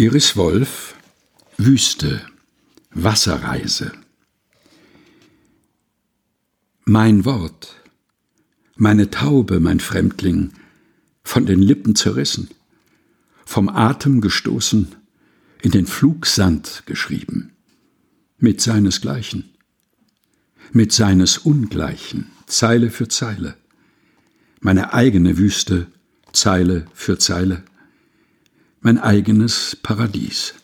Iris Wolf Wüste Wasserreise. Mein Wort, meine Taube, mein Fremdling, von den Lippen zerrissen, vom Atem gestoßen, in den Flugsand geschrieben, mit seinesgleichen, mit seines Ungleichen, Zeile für Zeile, meine eigene Wüste, Zeile für Zeile, mein eigenes Paradies.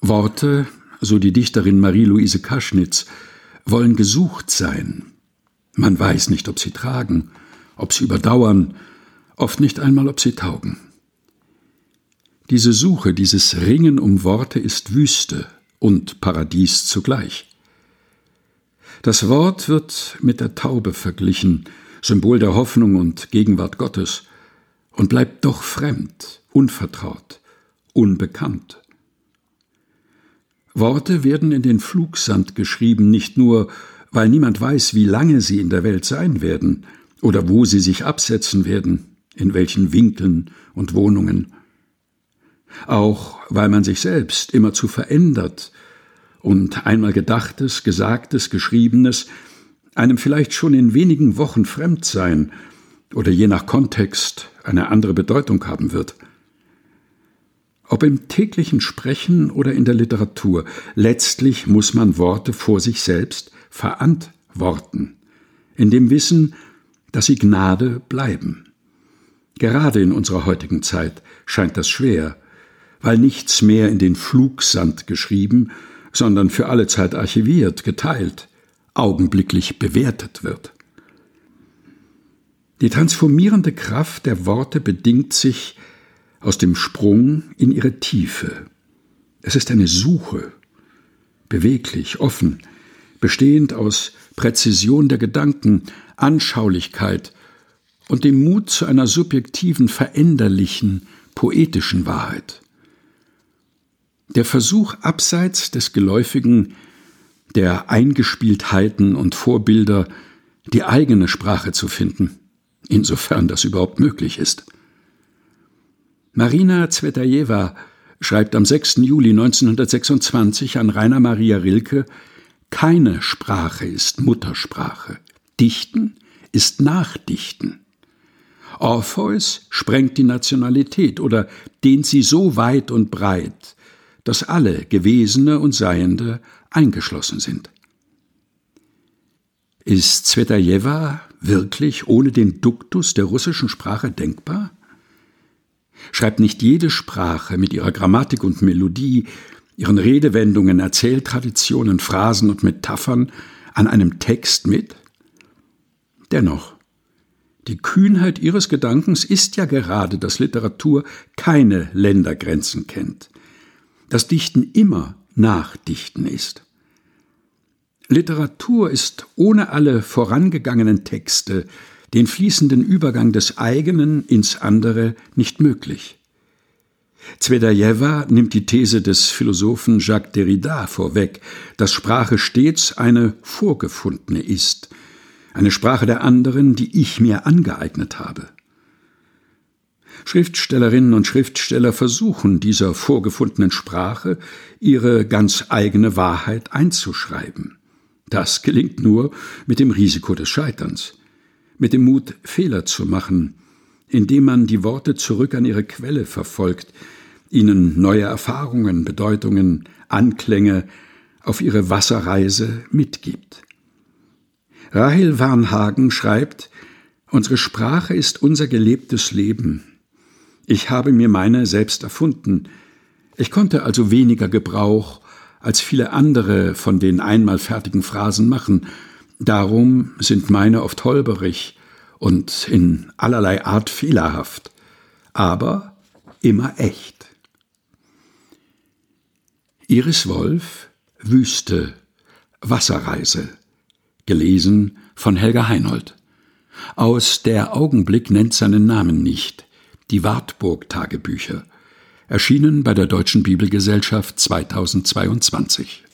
Worte, so die Dichterin Marie-Louise Kaschnitz, wollen gesucht sein. Man weiß nicht, ob sie tragen, ob sie überdauern, oft nicht einmal, ob sie taugen. Diese Suche, dieses Ringen um Worte ist Wüste und Paradies zugleich. Das Wort wird mit der Taube verglichen, Symbol der Hoffnung und Gegenwart Gottes, und bleibt doch fremd, unvertraut, unbekannt. Worte werden in den Flugsand geschrieben, nicht nur, weil niemand weiß, wie lange sie in der Welt sein werden oder wo sie sich absetzen werden, in welchen Winkeln und Wohnungen. Auch weil man sich selbst immerzu verändert und einmal Gedachtes, Gesagtes, Geschriebenes einem vielleicht schon in wenigen Wochen fremd sein oder je nach Kontext eine andere Bedeutung haben wird. Ob im täglichen Sprechen oder in der Literatur, letztlich muss man Worte vor sich selbst verantworten, in dem Wissen, dass sie Gnade bleiben. Gerade in unserer heutigen Zeit scheint das schwer, weil nichts mehr in den Flugsand geschrieben, sondern für alle Zeit archiviert, geteilt, augenblicklich bewertet wird. Die transformierende Kraft der Worte bedingt sich aus dem Sprung in ihre Tiefe. Es ist eine Suche, beweglich, offen, bestehend aus Präzision der Gedanken, Anschaulichkeit und dem Mut zu einer subjektiven, veränderlichen, poetischen Wahrheit. Der Versuch, abseits des Geläufigen, der Eingespieltheiten und Vorbilder, die eigene Sprache zu finden, insofern das überhaupt möglich ist. Marina Zvetajewa schreibt am 6. Juli 1926 an Rainer Maria Rilke, keine Sprache ist Muttersprache. Dichten ist Nachdichten. Orpheus sprengt die Nationalität oder dehnt sie so weit und breit, dass alle Gewesene und Seiende eingeschlossen sind. Ist Zvetajewa wirklich ohne den Duktus der russischen Sprache denkbar? Schreibt nicht jede Sprache mit ihrer Grammatik und Melodie, ihren Redewendungen, Erzähltraditionen, Phrasen und Metaphern an einem Text mit? Dennoch, die Kühnheit ihres Gedankens ist ja gerade, dass Literatur keine Ländergrenzen kennt, dass Dichten immer Nachdichten ist. Literatur ist ohne alle vorangegangenen Texte, den fließenden Übergang des eigenen ins andere nicht möglich. Zvetajewa nimmt die These des Philosophen Jacques Derrida vorweg, dass Sprache stets eine vorgefundene ist, eine Sprache der anderen, die ich mir angeeignet habe. Schriftstellerinnen und Schriftsteller versuchen dieser vorgefundenen Sprache ihre ganz eigene Wahrheit einzuschreiben. Das gelingt nur mit dem Risiko des Scheiterns, mit dem Mut, Fehler zu machen, indem man die Worte zurück an ihre Quelle verfolgt, ihnen neue Erfahrungen, Bedeutungen, Anklänge auf ihre Wasserreise mitgibt. Rahel Warnhagen schreibt, Unsere Sprache ist unser gelebtes Leben. Ich habe mir meine selbst erfunden. Ich konnte also weniger Gebrauch als viele andere von den einmal fertigen Phrasen machen. Darum sind meine oft holperig und in allerlei Art fehlerhaft, aber immer echt. Iris Wolf Wüste Wasserreise gelesen von Helga Heinold aus Der Augenblick nennt seinen Namen nicht die Wartburg Tagebücher erschienen bei der Deutschen Bibelgesellschaft 2022